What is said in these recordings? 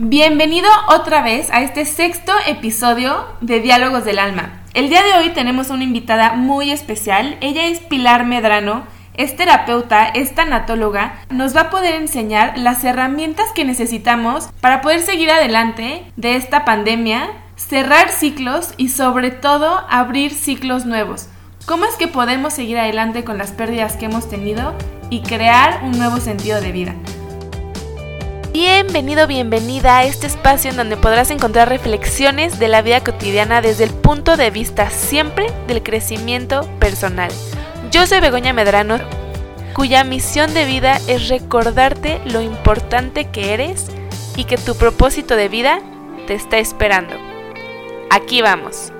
Bienvenido otra vez a este sexto episodio de Diálogos del Alma. El día de hoy tenemos una invitada muy especial. Ella es Pilar Medrano, es terapeuta, es tanatóloga. Nos va a poder enseñar las herramientas que necesitamos para poder seguir adelante de esta pandemia, cerrar ciclos y sobre todo abrir ciclos nuevos. ¿Cómo es que podemos seguir adelante con las pérdidas que hemos tenido y crear un nuevo sentido de vida? Bienvenido, bienvenida a este espacio en donde podrás encontrar reflexiones de la vida cotidiana desde el punto de vista siempre del crecimiento personal. Yo soy Begoña Medrano, cuya misión de vida es recordarte lo importante que eres y que tu propósito de vida te está esperando. Aquí vamos.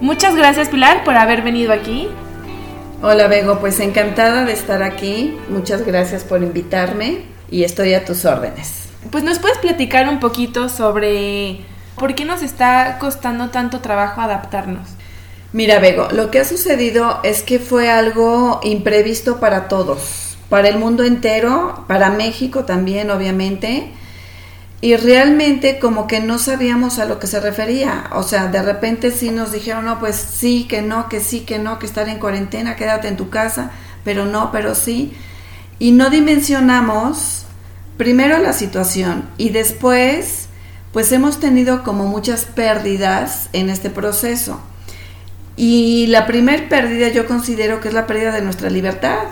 Muchas gracias Pilar por haber venido aquí. Hola Bego, pues encantada de estar aquí. Muchas gracias por invitarme y estoy a tus órdenes. Pues nos puedes platicar un poquito sobre por qué nos está costando tanto trabajo adaptarnos. Mira, Bego, lo que ha sucedido es que fue algo imprevisto para todos, para el mundo entero, para México también, obviamente. Y realmente como que no sabíamos a lo que se refería. O sea, de repente sí nos dijeron, no, pues sí, que no, que sí, que no, que estar en cuarentena, quédate en tu casa, pero no, pero sí y no dimensionamos primero la situación y después pues hemos tenido como muchas pérdidas en este proceso. Y la primer pérdida yo considero que es la pérdida de nuestra libertad,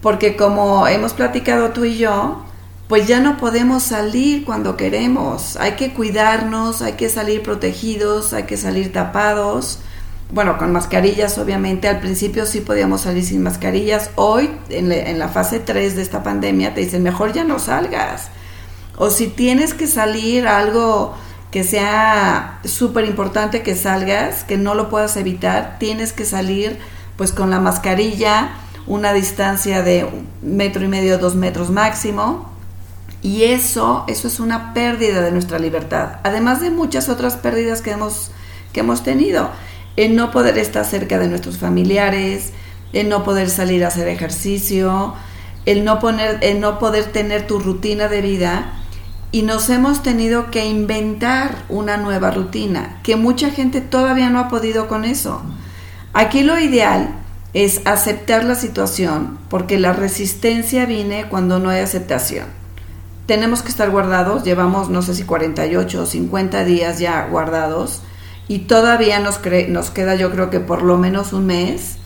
porque como hemos platicado tú y yo, pues ya no podemos salir cuando queremos, hay que cuidarnos, hay que salir protegidos, hay que salir tapados, bueno, con mascarillas obviamente, al principio sí podíamos salir sin mascarillas, hoy en, la fase 3 de esta pandemia te dicen mejor ya no salgas, o si tienes que salir algo que sea súper importante que salgas, que no lo puedas evitar, tienes que salir pues con la mascarilla, una distancia de un metro y medio, dos metros máximo, y eso, eso es una pérdida de nuestra libertad, además de muchas otras pérdidas que hemos, que hemos tenido en no poder estar cerca de nuestros familiares, en no poder salir a hacer ejercicio, el no, poner, el no poder tener tu rutina de vida y nos hemos tenido que inventar una nueva rutina, que mucha gente todavía no ha podido con eso. Aquí lo ideal es aceptar la situación, porque la resistencia viene cuando no hay aceptación. Tenemos que estar guardados, llevamos no sé si 48 o 50 días ya guardados, y todavía nos, nos queda yo creo que por lo menos un mes.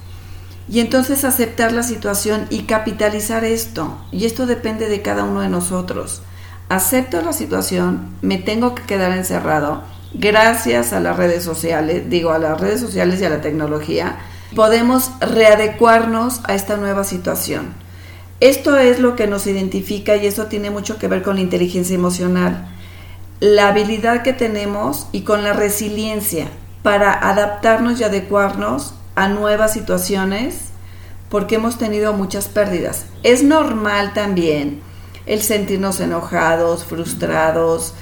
Y entonces aceptar la situación y capitalizar esto. Y esto depende de cada uno de nosotros. Acepto la situación, me tengo que quedar encerrado. Gracias a las redes sociales, digo a las redes sociales y a la tecnología, podemos readecuarnos a esta nueva situación. Esto es lo que nos identifica y eso tiene mucho que ver con la inteligencia emocional la habilidad que tenemos y con la resiliencia para adaptarnos y adecuarnos a nuevas situaciones porque hemos tenido muchas pérdidas. Es normal también el sentirnos enojados, frustrados,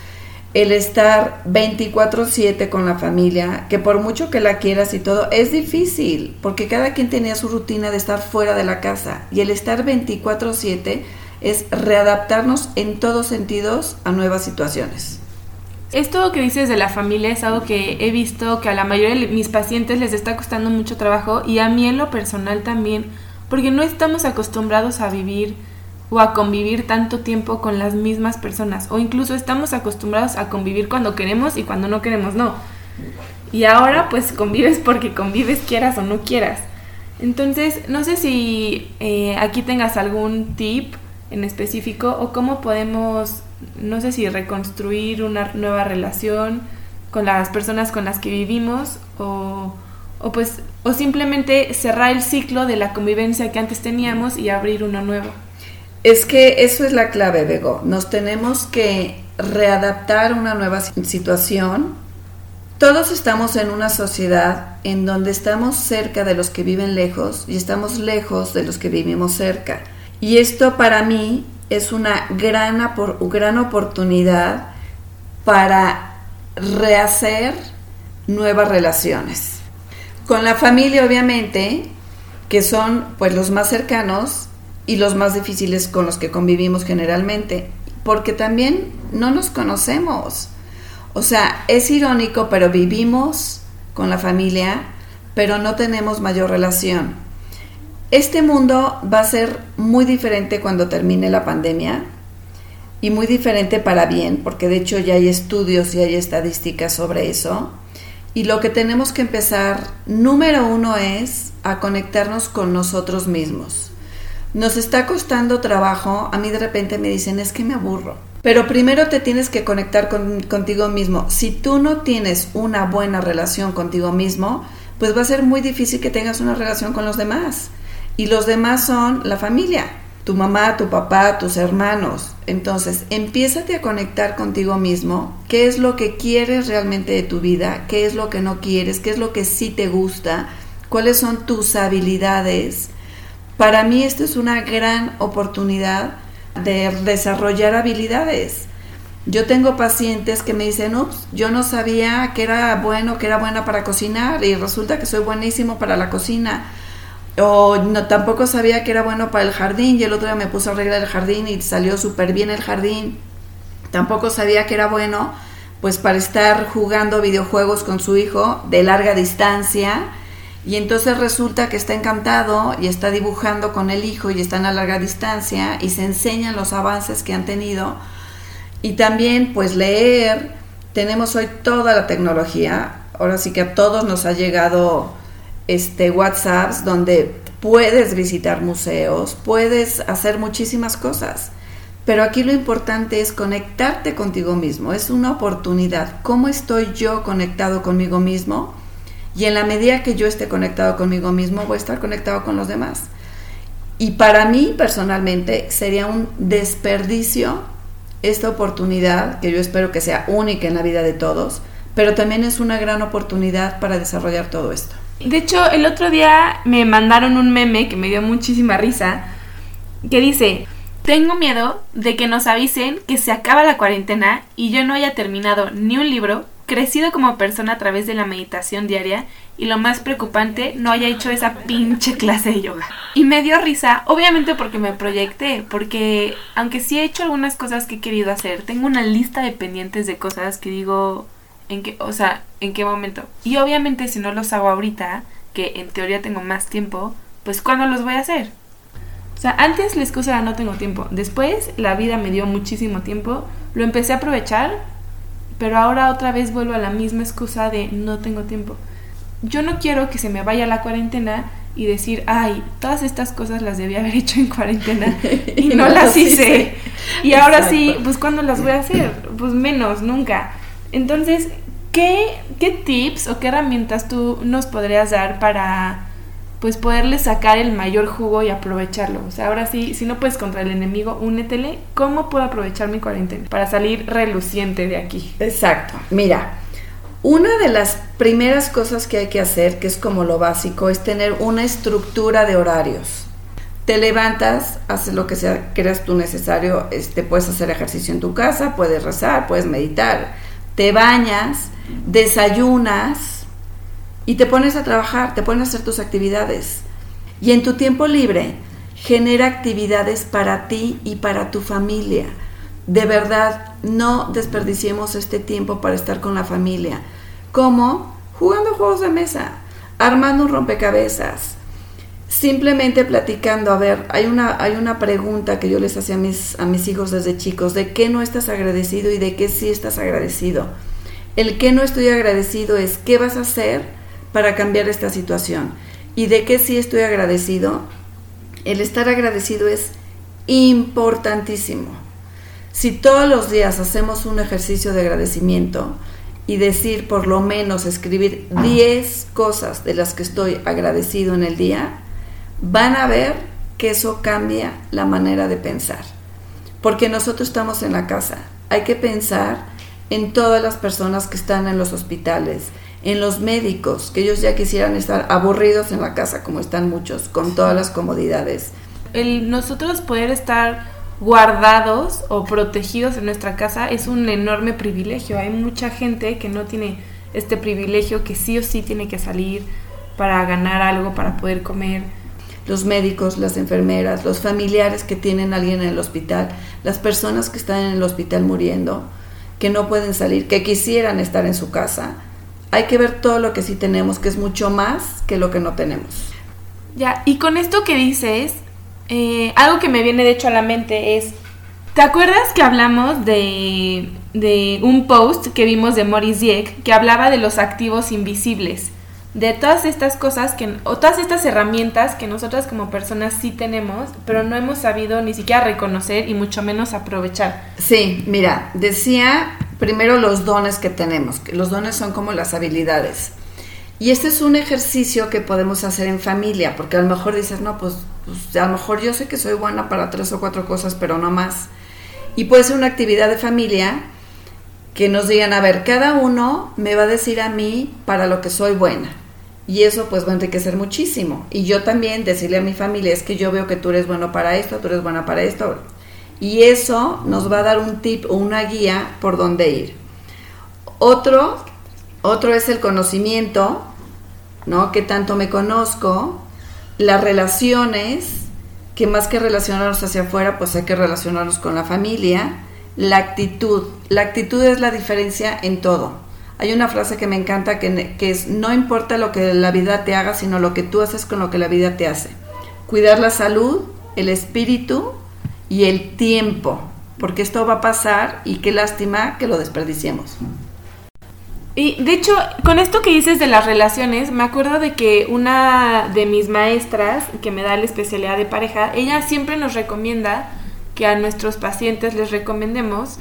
el estar 24/7 con la familia, que por mucho que la quieras y todo, es difícil, porque cada quien tenía su rutina de estar fuera de la casa y el estar 24/7 es readaptarnos en todos sentidos a nuevas situaciones. Esto que dices de la familia es algo que he visto que a la mayoría de mis pacientes les está costando mucho trabajo y a mí en lo personal también, porque no estamos acostumbrados a vivir o a convivir tanto tiempo con las mismas personas o incluso estamos acostumbrados a convivir cuando queremos y cuando no queremos no. Y ahora pues convives porque convives quieras o no quieras. Entonces, no sé si eh, aquí tengas algún tip en específico o cómo podemos no sé si reconstruir una nueva relación con las personas con las que vivimos o, o pues o simplemente cerrar el ciclo de la convivencia que antes teníamos y abrir uno nuevo. Es que eso es la clave, Bego. Nos tenemos que readaptar a una nueva situación. Todos estamos en una sociedad en donde estamos cerca de los que viven lejos y estamos lejos de los que vivimos cerca. Y esto para mí es una gran, gran oportunidad para rehacer nuevas relaciones. Con la familia, obviamente, que son pues los más cercanos y los más difíciles con los que convivimos generalmente. porque también no nos conocemos. O sea, es irónico, pero vivimos con la familia, pero no tenemos mayor relación. Este mundo va a ser muy diferente cuando termine la pandemia y muy diferente para bien, porque de hecho ya hay estudios y hay estadísticas sobre eso. Y lo que tenemos que empezar, número uno, es a conectarnos con nosotros mismos. Nos está costando trabajo, a mí de repente me dicen, es que me aburro. Pero primero te tienes que conectar contigo mismo. Si tú no tienes una buena relación contigo mismo, pues va a ser muy difícil que tengas una relación con los demás. Y los demás son la familia tu mamá, tu papá, tus hermanos. Entonces, empiézate a conectar contigo mismo, qué es lo que quieres realmente de tu vida, qué es lo que no quieres, qué es lo que sí te gusta, cuáles son tus habilidades. Para mí esto es una gran oportunidad de desarrollar habilidades. Yo tengo pacientes que me dicen, ups, yo no sabía que era bueno, que era buena para cocinar y resulta que soy buenísimo para la cocina o no, tampoco sabía que era bueno para el jardín y el otro día me puso a arreglar el jardín y salió súper bien el jardín. Tampoco sabía que era bueno pues para estar jugando videojuegos con su hijo de larga distancia. Y entonces resulta que está encantado y está dibujando con el hijo y están a larga distancia y se enseñan los avances que han tenido. Y también pues leer. Tenemos hoy toda la tecnología. Ahora sí que a todos nos ha llegado este, WhatsApps donde puedes visitar museos, puedes hacer muchísimas cosas. Pero aquí lo importante es conectarte contigo mismo, es una oportunidad. ¿Cómo estoy yo conectado conmigo mismo? Y en la medida que yo esté conectado conmigo mismo, voy a estar conectado con los demás. Y para mí personalmente sería un desperdicio esta oportunidad, que yo espero que sea única en la vida de todos, pero también es una gran oportunidad para desarrollar todo esto. De hecho, el otro día me mandaron un meme que me dio muchísima risa, que dice, tengo miedo de que nos avisen que se acaba la cuarentena y yo no haya terminado ni un libro, crecido como persona a través de la meditación diaria y lo más preocupante, no haya hecho esa pinche clase de yoga. Y me dio risa, obviamente porque me proyecté, porque aunque sí he hecho algunas cosas que he querido hacer, tengo una lista de pendientes de cosas que digo, en qué, o sea, en qué momento. Y obviamente si no los hago ahorita, que en teoría tengo más tiempo, pues ¿cuándo los voy a hacer? O sea, antes la excusa era no tengo tiempo. Después la vida me dio muchísimo tiempo, lo empecé a aprovechar, pero ahora otra vez vuelvo a la misma excusa de no tengo tiempo. Yo no quiero que se me vaya la cuarentena y decir, ay, todas estas cosas las debía haber hecho en cuarentena y no, las hice. Y ahora sí, pues ¿cuándo las voy a hacer? Pues menos, nunca. Entonces, ¿qué, ¿qué tips o qué herramientas tú nos podrías dar para pues poderle sacar el mayor jugo y aprovecharlo. O sea, ahora sí, si no puedes contra el enemigo, únetele. ¿Cómo puedo aprovechar mi cuarentena para salir reluciente de aquí? Exacto. Mira, una de las primeras cosas que hay que hacer, que es como lo básico, es tener una estructura de horarios. Te levantas, haces lo que sea creas tú necesario, este, puedes hacer ejercicio en tu casa, puedes rezar, puedes meditar, te bañas, desayunas y te pones a trabajar, te pones a hacer tus actividades. Y en tu tiempo libre, genera actividades para ti y para tu familia. De verdad, no desperdiciemos este tiempo para estar con la familia. ¿Cómo? Jugando juegos de mesa, armando un rompecabezas, simplemente platicando. A ver, hay una, hay una pregunta que yo les hacía a mis, a mis hijos desde chicos, ¿de qué no estás agradecido y de qué sí estás agradecido? El que no estoy agradecido es qué vas a hacer para cambiar esta situación. Y de qué sí estoy agradecido. El estar agradecido es importantísimo. Si todos los días hacemos un ejercicio de agradecimiento y decir por lo menos escribir 10 cosas de las que estoy agradecido en el día, van a ver que eso cambia la manera de pensar. Porque nosotros estamos en la casa. Hay que pensar en todas las personas que están en los hospitales, en los médicos, que ellos ya quisieran estar aburridos en la casa, como están muchos, con todas las comodidades. El nosotros poder estar guardados o protegidos en nuestra casa es un enorme privilegio. Hay mucha gente que no tiene este privilegio, que sí o sí tiene que salir para ganar algo, para poder comer. Los médicos, las enfermeras, los familiares que tienen a alguien en el hospital, las personas que están en el hospital muriendo, que no pueden salir, que quisieran estar en su casa. Hay que ver todo lo que sí tenemos, que es mucho más que lo que no tenemos. Ya, y con esto que dices, eh, algo que me viene de hecho a la mente es, ¿te acuerdas que hablamos de, de un post que vimos de Maurice Dieck que hablaba de los activos invisibles? De todas estas cosas que o todas estas herramientas que nosotras como personas sí tenemos, pero no hemos sabido ni siquiera reconocer y mucho menos aprovechar. Sí, mira, decía primero los dones que tenemos, que los dones son como las habilidades. Y este es un ejercicio que podemos hacer en familia, porque a lo mejor dices, no, pues, pues a lo mejor yo sé que soy buena para tres o cuatro cosas, pero no más. Y puede ser una actividad de familia que nos digan, a ver, cada uno me va a decir a mí para lo que soy buena. Y eso pues va a enriquecer muchísimo. Y yo también decirle a mi familia, es que yo veo que tú eres bueno para esto, tú eres buena para esto. Y eso nos va a dar un tip o una guía por dónde ir. Otro, otro es el conocimiento, ¿no? Que tanto me conozco, las relaciones, que más que relacionarnos hacia afuera, pues hay que relacionarnos con la familia, la actitud. La actitud es la diferencia en todo. Hay una frase que me encanta que, es, no importa lo que la vida te haga, sino lo que tú haces con lo que la vida te hace. Cuidar la salud, el espíritu y el tiempo, porque esto va a pasar y qué lástima que lo desperdiciemos. Y de hecho, con esto que dices de las relaciones, me acuerdo de que una de mis maestras, que me da la especialidad de pareja, ella siempre nos recomienda que a nuestros pacientes les recomendemos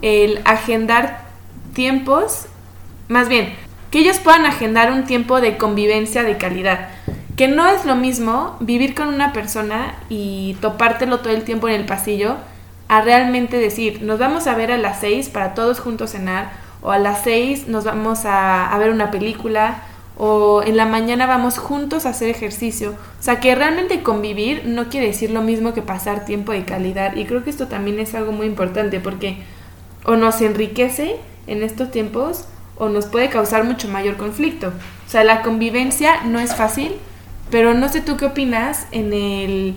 el agendar tiempos más bien, que ellos puedan agendar un tiempo de convivencia de calidad. Que no es lo mismo vivir con una persona y topártelo todo el tiempo en el pasillo a realmente decir, nos vamos a ver a las seis para todos juntos cenar, o a las seis nos vamos a, a ver una película, o en la mañana vamos juntos a hacer ejercicio. O sea, que realmente convivir no quiere decir lo mismo que pasar tiempo de calidad. Y creo que esto también es algo muy importante porque o nos enriquece en estos tiempos o nos puede causar mucho mayor conflicto. O sea, la convivencia no es fácil, pero no sé tú qué opinas en el,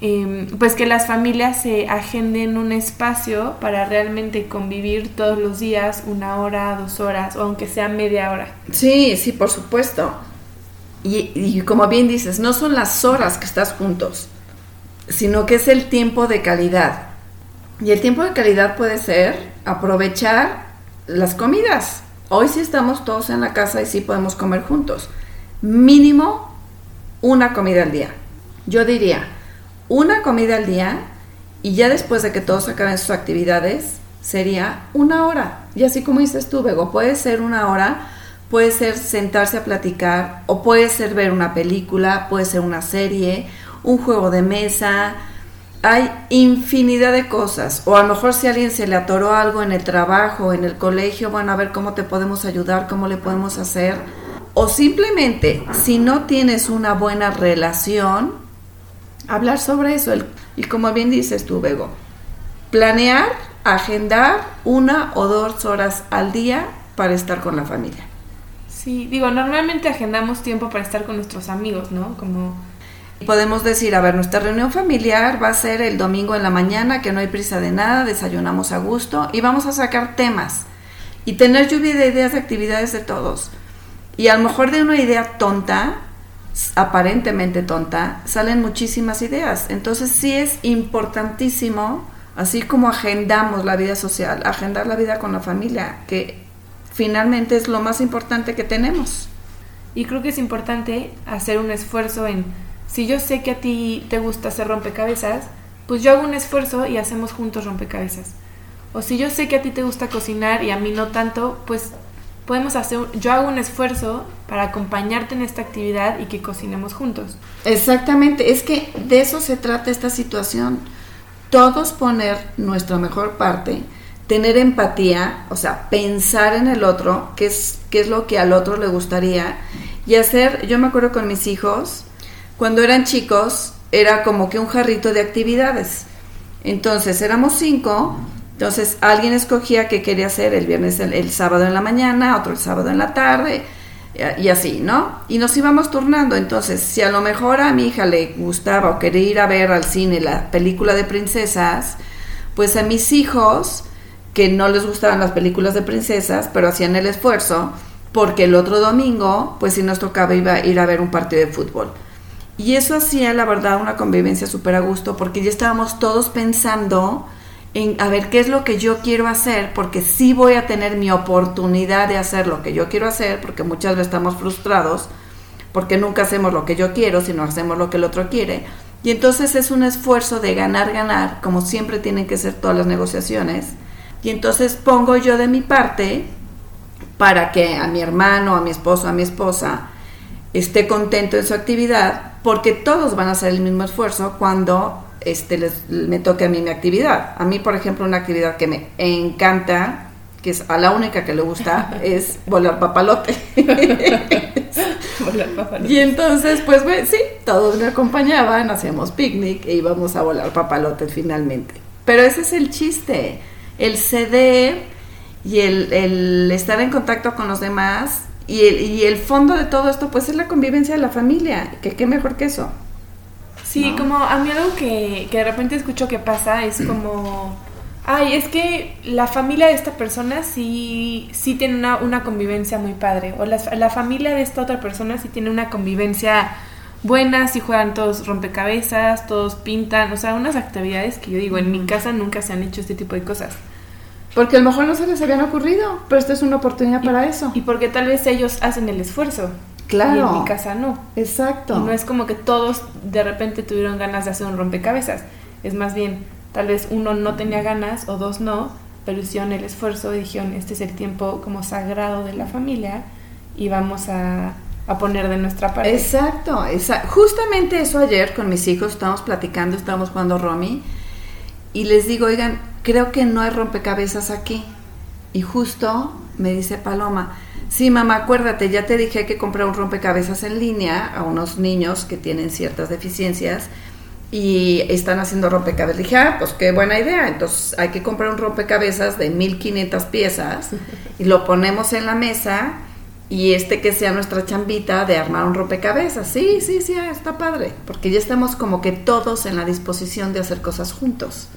em, pues que las familias se agenden un espacio para realmente convivir todos los días, una hora, dos horas, o aunque sea media hora. Sí, sí, por supuesto. Y, y como bien dices, no son las horas que estás juntos, sino que es el tiempo de calidad. Y el tiempo de calidad puede ser aprovechar las comidas. Hoy sí estamos todos en la casa y sí podemos comer juntos. Mínimo una comida al día. Yo diría, una comida al día y ya después de que todos acaben sus actividades, sería una hora. Y así como dices tú, Bego, puede ser una hora, puede ser sentarse a platicar, o puede ser ver una película, puede ser una serie, un juego de mesa, hay infinidad de cosas. O a lo mejor si a alguien se le atoró algo en el trabajo, en el colegio, bueno, a ver cómo te podemos ayudar, cómo le podemos hacer. O simplemente, si no tienes una buena relación, hablar sobre eso. y como bien dices tú, Bego, planear, agendar una o dos horas al día para estar con la familia. Sí, digo, normalmente agendamos tiempo para estar con nuestros amigos, ¿no? Como Podemos decir, a ver, nuestra reunión familiar va a ser el domingo en la mañana, que no hay prisa de nada, desayunamos a gusto y vamos a sacar temas y tener lluvia de ideas de actividades de todos. Y a lo mejor de una idea tonta, aparentemente tonta, salen muchísimas ideas. Entonces sí es importantísimo, así como agendamos la vida social, agendar la vida con la familia, que finalmente es lo más importante que tenemos. Y creo que es importante hacer un esfuerzo en si yo sé que a ti te gusta hacer rompecabezas, pues yo hago un esfuerzo y hacemos juntos rompecabezas. O si yo sé que a ti te gusta cocinar y a mí no tanto, pues podemos hacer, yo hago un esfuerzo para acompañarte en esta actividad y que cocinemos juntos. Exactamente, es que de eso se trata esta situación. Todos poner nuestra mejor parte, tener empatía, o sea, pensar en el otro, qué es, qué es lo que al otro le gustaría, y hacer, yo me acuerdo con mis hijos, cuando eran chicos era como que un jarrito de actividades. Entonces éramos cinco, entonces alguien escogía qué quería hacer el viernes, el, sábado en la mañana, otro el sábado en la tarde. y así, ¿no? Y nos íbamos turnando. Entonces, si a lo mejor a mi hija le gustaba o quería ir a ver al cine la película de princesas, pues a mis hijos, que no les gustaban las películas de princesas, pero hacían el esfuerzo, porque el otro domingo, pues si nos tocaba iba a ir a ver un partido de fútbol. Y eso hacía, la verdad, una convivencia súper a gusto, porque ya estábamos todos pensando en a ver qué es lo que yo quiero hacer, porque sí voy a tener mi oportunidad de hacer lo que yo quiero hacer, porque muchas veces estamos frustrados, porque nunca hacemos lo que yo quiero, sino hacemos lo que el otro quiere. Y entonces es un esfuerzo de ganar, ganar, como siempre tienen que ser todas las negociaciones. Y entonces pongo yo de mi parte para que a mi hermano, a mi esposo, a mi esposa esté contento en su actividad, porque todos van a hacer el mismo esfuerzo cuando este, les, me toque a mí mi actividad. A mí, por ejemplo, una actividad que me encanta, que es a la única que le gusta, es volar papalote. volar papalote. Y entonces, pues, sí, todos me acompañaban, hacíamos picnic e íbamos a volar papalote finalmente. Pero ese es el chiste, el ceder y el, el estar en contacto con los demás y el, y el fondo de todo esto, pues, es la convivencia de la familia, que qué mejor que eso. Sí, como a mí algo que, de repente escucho que pasa es como, ay, es que la familia de esta persona sí, sí tiene una, una convivencia muy padre, o la, la, familia de esta otra persona sí tiene una convivencia buena, sí juegan todos rompecabezas, todos pintan, o sea, unas actividades que yo digo, en mi casa nunca se han hecho este tipo de cosas. Porque a lo mejor no se les habían ocurrido, pero esta es una oportunidad para eso. Y porque tal vez ellos hacen el esfuerzo. Claro. Y en mi casa no. Exacto. no es como que todos de repente tuvieron ganas de hacer un rompecabezas. Es más bien, tal vez uno no tenía ganas o dos no, pero hicieron el esfuerzo y dijeron, este es el tiempo como sagrado de la familia y vamos a, a poner de nuestra parte. Exacto, exacto. Justamente eso ayer con mis hijos estábamos platicando, estábamos jugando Romy y les digo, oigan, creo que no hay rompecabezas aquí. Y justo me dice Paloma, Sí, mamá, acuérdate, ya te dije que compré un rompecabezas en línea a unos niños que tienen ciertas deficiencias y están haciendo rompecabezas. dije, ah, pues qué buena idea. Entonces hay que comprar un rompecabezas de 1500 piezas y lo ponemos en la mesa y este que sea nuestra chambita de armar un rompecabezas. Sí, sí, sí, ah, está padre, porque ya estamos como que todos en la disposición de hacer cosas juntos.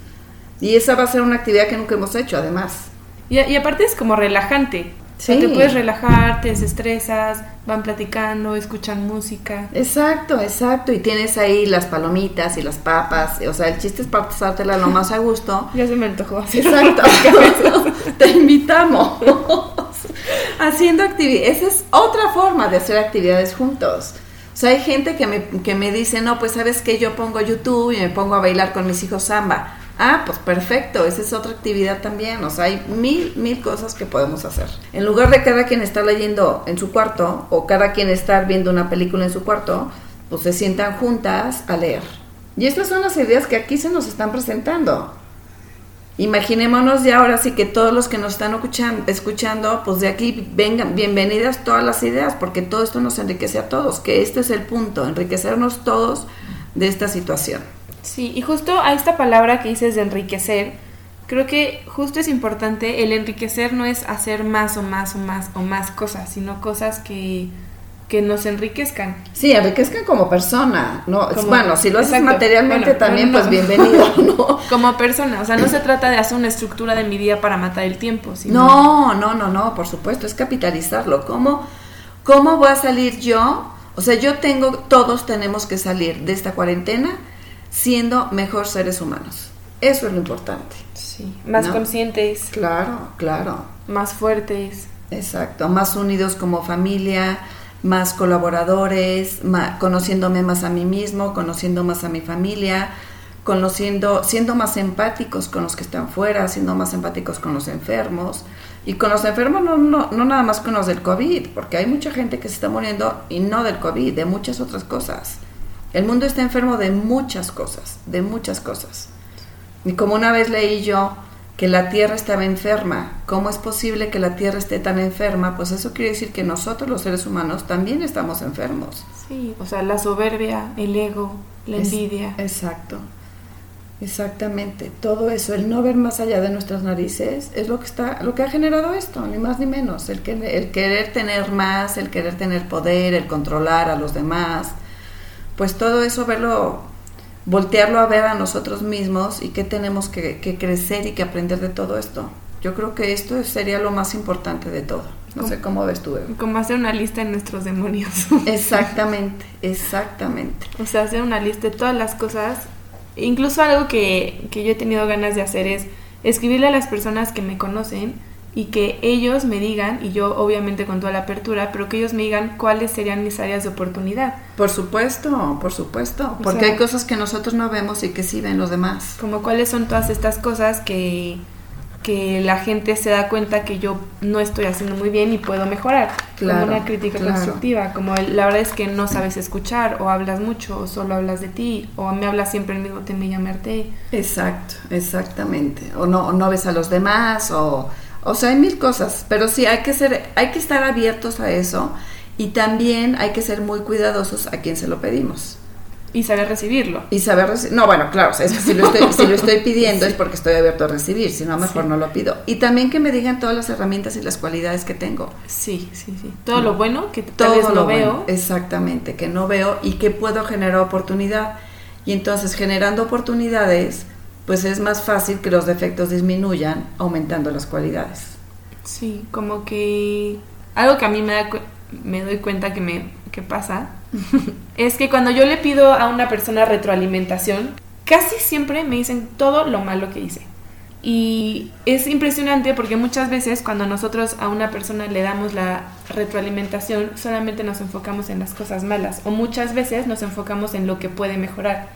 Y esa va a ser una actividad que nunca hemos hecho, además. Y, y aparte es como relajante, Sí. te puedes relajar, te desestresas, van platicando, escuchan música. Exacto, exacto. Y tienes ahí las palomitas y las papas. O sea, el chiste es pasártela lo más a gusto. ya se me antojó hacer Exacto. te invitamos. Haciendo actividades. Esa es otra forma de hacer actividades juntos. O sea, hay gente que me, que me dice, no, pues sabes que yo pongo YouTube y me pongo a bailar con mis hijos samba. Ah, pues perfecto, esa es otra actividad también. O sea, hay mil, mil cosas que podemos hacer. En lugar de cada quien estar leyendo en su cuarto o cada quien estar viendo una película en su cuarto, pues se sientan juntas a leer. Y estas son las ideas que aquí se nos están presentando. Imaginémonos ya ahora sí que todos los que nos están escuchando, pues de aquí vengan, bienvenidas todas las ideas, porque todo esto nos enriquece a todos, que este es el punto, enriquecernos todos de esta situación. Sí, y justo a esta palabra que dices de enriquecer, creo que justo es importante, el enriquecer no es hacer más o más o más o más cosas, sino cosas que, que nos enriquezcan. Sí, enriquezcan como persona, ¿no? bueno, si lo haces materialmente también, pues bienvenido, ¿no? Como persona, o sea, no se trata de hacer una estructura de mi día para matar el tiempo, sino... No, no, no, no, por supuesto, es capitalizarlo. ¿Cómo, ¿Cómo voy a salir yo? O sea, yo tengo, todos tenemos que salir de esta cuarentena siendo mejor seres humanos. Eso es lo importante. Sí, más conscientes. Claro, claro. Más fuertes. Exacto, más unidos como familia, más colaboradores, conociéndome más a mí mismo, conociendo más a mi familia, conociendo, siendo más empáticos con los que están fuera, siendo más empáticos con los enfermos. Y con los enfermos no, no, no nada más con los del COVID, porque hay mucha gente que se está muriendo y no del COVID, de muchas otras cosas. El mundo está enfermo de muchas cosas, de muchas cosas. Y como una vez leí yo que la Tierra estaba enferma, ¿cómo es posible que la Tierra esté tan enferma? Pues eso quiere decir que nosotros los seres humanos también estamos enfermos. Sí, o sea, la soberbia, el ego, la envidia. Exacto. Exactamente, todo eso, el no ver más allá de nuestras narices es lo que está, lo que ha generado esto, ni más ni menos, el, que, el querer tener más, el querer tener poder, el controlar a los demás, pues todo eso verlo, voltearlo a ver a nosotros mismos y que tenemos que, que crecer y que aprender de todo esto. Yo creo que esto sería lo más importante de todo. No sé cómo ves tú, Como hacer una lista de nuestros demonios. Exactamente, exactamente. O sea, hacer una lista de todas las cosas Incluso algo que, que yo he tenido ganas de hacer es escribirle a las personas que me conocen y que ellos me digan, y yo obviamente con toda la apertura, pero que ellos me digan cuáles serían mis áreas de oportunidad. Por supuesto, por supuesto, porque hay cosas que nosotros no vemos y que sí ven los demás. Como cuáles son todas estas cosas que, que la gente se da cuenta que yo no estoy haciendo muy bien y puedo mejorar. Claro, como una crítica constructiva, como la verdad es que no sabes escuchar o hablas mucho o solo hablas de ti o me hablas siempre el mismo tema y llamarte. Exacto, exactamente. O no, no ves a los demás o, o sea, hay mil cosas, pero sí hay que ser, hay que estar abiertos a eso y también hay que ser muy cuidadosos a quien se lo pedimos. Y saber recibirlo. Y saber recibir. No, bueno, claro, es que si lo estoy, si lo estoy pidiendo es porque estoy abierto a recibir, si no, mejor no lo pido. Y también que me digan todas las herramientas y las cualidades que tengo. Sí, sí, sí. Todo lo bueno que tal vez lo veo. exactamente, que no veo y que puedo generar oportunidad. Y entonces, generando oportunidades, pues es más fácil que los defectos disminuyan aumentando las cualidades. Sí, como que algo que a mí me, da, me doy cuenta que me que pasa es que cuando yo le pido a una persona retroalimentación, casi siempre me dicen todo lo malo que hice. Y es impresionante porque muchas veces cuando nosotros a una persona le damos la retroalimentación, solamente nos enfocamos en las cosas malas o muchas veces nos enfocamos en lo que puede mejorar.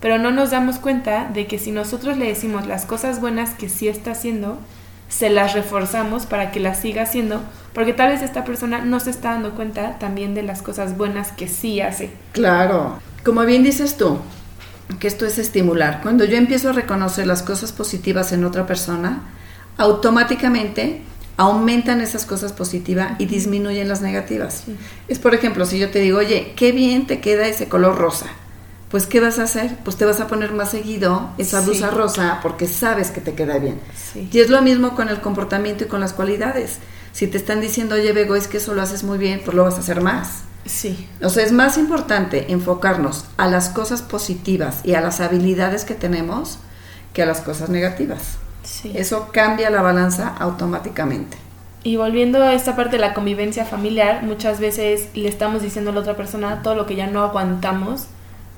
Pero no nos damos cuenta de que si nosotros le decimos las cosas buenas que sí está haciendo, se las reforzamos para que las siga haciendo, porque tal vez esta persona no se está dando cuenta también de las cosas buenas que sí hace. Claro, como bien dices tú, que esto es estimular. Cuando yo empiezo a reconocer las cosas positivas en otra persona, automáticamente aumentan esas cosas positivas y disminuyen las negativas. Es por ejemplo, si yo te digo, oye, qué bien te queda ese color rosa pues ¿qué vas a hacer? Pues te vas a poner más seguido esa blusa rosa porque sabes que te queda bien. Y es lo mismo con el comportamiento y con las cualidades. Si te están diciendo, oye, Bego, es que eso lo haces muy bien, pues lo vas a hacer más. Sí. O sea, es más importante enfocarnos a las cosas positivas y a las habilidades que tenemos que a las cosas negativas. Sí. Eso cambia la balanza automáticamente. Y volviendo a esta parte de la convivencia familiar, muchas veces le estamos diciendo a la otra persona todo lo que ya no aguantamos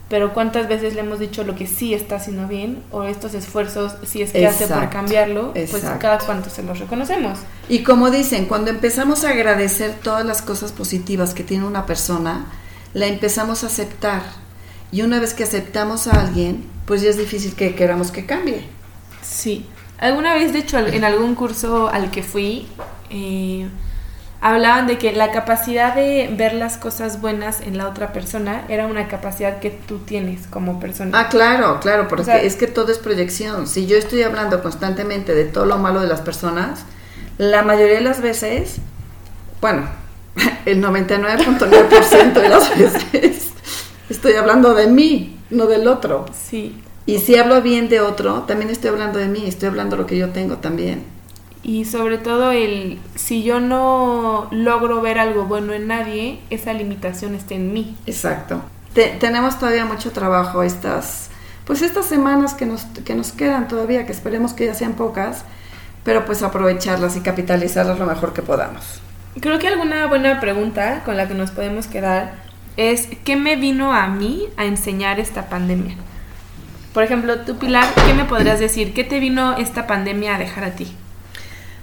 pero cuántas veces le hemos dicho lo que sí está haciendo bien o estos esfuerzos si es que hace por cambiarlo, pues cada cuánto se los reconocemos. Y como dicen, cuando empezamos a agradecer todas las cosas positivas que tiene una persona, la empezamos a aceptar. Y una vez que aceptamos a alguien, pues ya es difícil que queramos que cambie. Sí. Alguna vez, de hecho, en algún curso al que fui, eh, hablaban de que la capacidad de ver las cosas buenas en la otra persona era una capacidad que tú tienes como persona. Ah, claro, claro, porque es que todo es proyección. Si yo estoy hablando constantemente de todo lo malo de las personas, la mayoría de las veces, bueno, el 99.9% de las veces estoy hablando de mí, no del otro. Sí. Y si hablo bien de otro, también estoy hablando de mí, estoy hablando de lo que yo tengo también y sobre todo el si yo no logro ver algo bueno en nadie, esa limitación está en mí. Exacto. tenemos todavía mucho trabajo estas pues estas semanas que nos que nos quedan todavía, que esperemos que ya sean pocas, pero pues aprovecharlas y capitalizarlas lo mejor que podamos. Creo que alguna buena pregunta con la que nos podemos quedar es ¿qué me vino a mí a enseñar esta pandemia? Por ejemplo, tú Pilar, ¿qué me podrías decir? ¿Qué te vino esta pandemia a dejar a ti?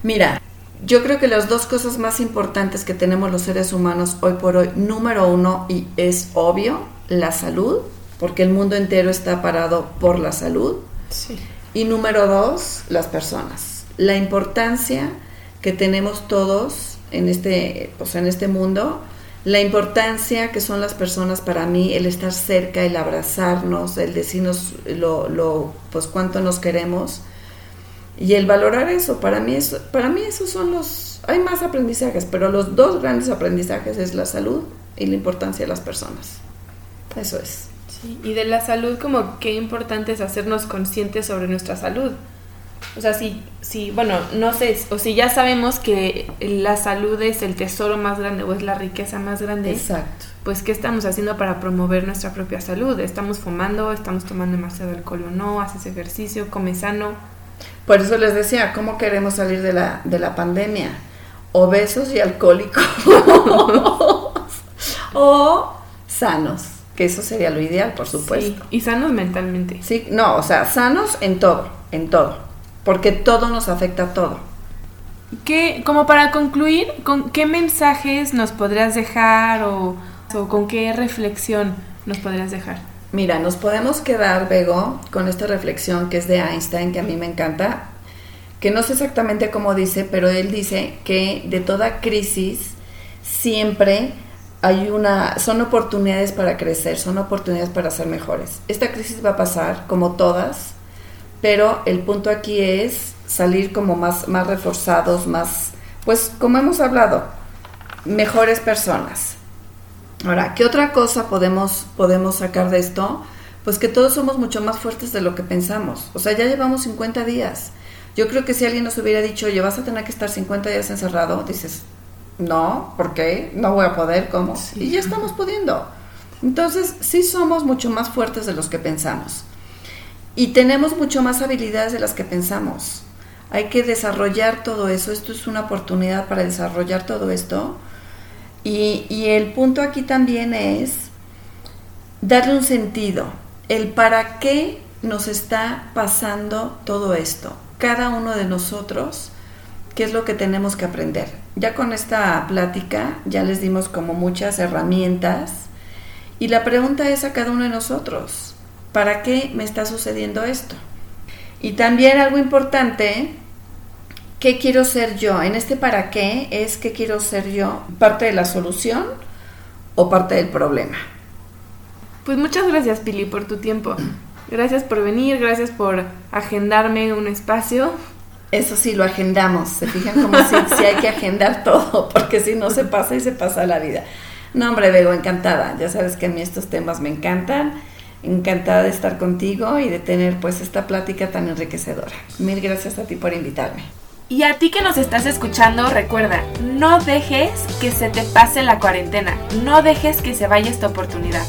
Mira, yo creo que las dos cosas más importantes que tenemos los seres humanos hoy por hoy, número uno, y es obvio, la salud, porque el mundo entero está parado por la salud. Sí. Y número dos, las personas. La importancia que tenemos todos en este, pues en este mundo, la importancia que son las personas para mí, el estar cerca, el abrazarnos, el decirnos lo, lo pues cuánto nos queremos y el valorar eso, para mí, eso, para mí esos son los... Hay más aprendizajes, pero los dos grandes aprendizajes es la salud y la importancia de las personas. Eso es. y de la salud, como qué importante es hacernos conscientes sobre nuestra salud. O sea, si, si, bueno, no sé, o si ya sabemos que la salud es el tesoro más grande o es la riqueza más grande. Exacto. Pues, ¿qué estamos haciendo para promover nuestra propia salud? ¿Estamos fumando? ¿Estamos tomando demasiado alcohol o no? ¿Haces ejercicio? ¿Comes sano? Por eso les decía, ¿cómo queremos salir de la, de la pandemia? Obesos y alcohólicos. o sanos, que eso sería lo ideal, por supuesto. Sí, y sanos mentalmente. Sí, no, o sea, sanos en todo, en todo, porque todo nos afecta a todo. ¿Qué, como para concluir, ¿con qué mensajes nos podrías dejar o, o con qué reflexión nos podrías dejar? Mira, nos podemos quedar, Bego, con esta reflexión que es de Einstein, que a mí me encanta, que no sé exactamente cómo dice, pero él dice que de toda crisis siempre hay una, son oportunidades para crecer, son oportunidades para ser mejores. Esta crisis va a pasar, como todas, pero el punto aquí es salir como más, más reforzados, más, pues como hemos hablado, mejores personas. Ahora, ¿qué otra cosa podemos, podemos sacar de esto? Pues que todos somos mucho más fuertes de lo que pensamos. O sea, ya llevamos 50 días. Yo creo que si alguien nos hubiera dicho, oye, vas a tener que estar 50 días encerrado, dices, no, ¿por qué? No voy a poder, ¿cómo? Y ya estamos pudiendo. Entonces, sí somos mucho más fuertes de los que pensamos. Y tenemos mucho más habilidades de las que pensamos. Hay que desarrollar todo eso. Esto es una oportunidad para desarrollar todo esto. Y, el punto aquí también es darle un sentido. El para qué nos está pasando todo esto. Cada uno de nosotros qué es lo que tenemos que aprender. Ya con esta plática ya les dimos como muchas herramientas y la pregunta es a cada uno de nosotros, ¿para qué me está sucediendo esto? Y también algo importante, ¿qué quiero ser yo? En este para qué es qué quiero ser yo, parte de la solución o parte del problema. Pues muchas gracias Pili por tu tiempo. Gracias por venir, gracias por agendarme un espacio. Eso sí, lo agendamos. Se fijan como si, si, hay que agendar todo, porque si no se pasa y se pasa la vida. No, hombre, Bego, encantada. Ya sabes que a mí estos temas me encantan. Encantada de estar contigo y de tener pues esta plática tan enriquecedora. Mil gracias a ti por invitarme. Y a ti que nos estás escuchando, recuerda, no dejes que se te pase la cuarentena, no dejes que se vaya esta oportunidad.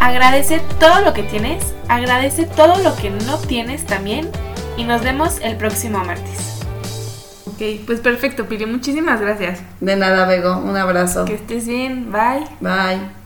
Agradece todo lo que tienes, agradece todo lo que no tienes también y nos vemos el próximo martes. Ok, pues perfecto, Piri, muchísimas gracias. De nada, Bego, un abrazo. Que estés bien, bye. Bye.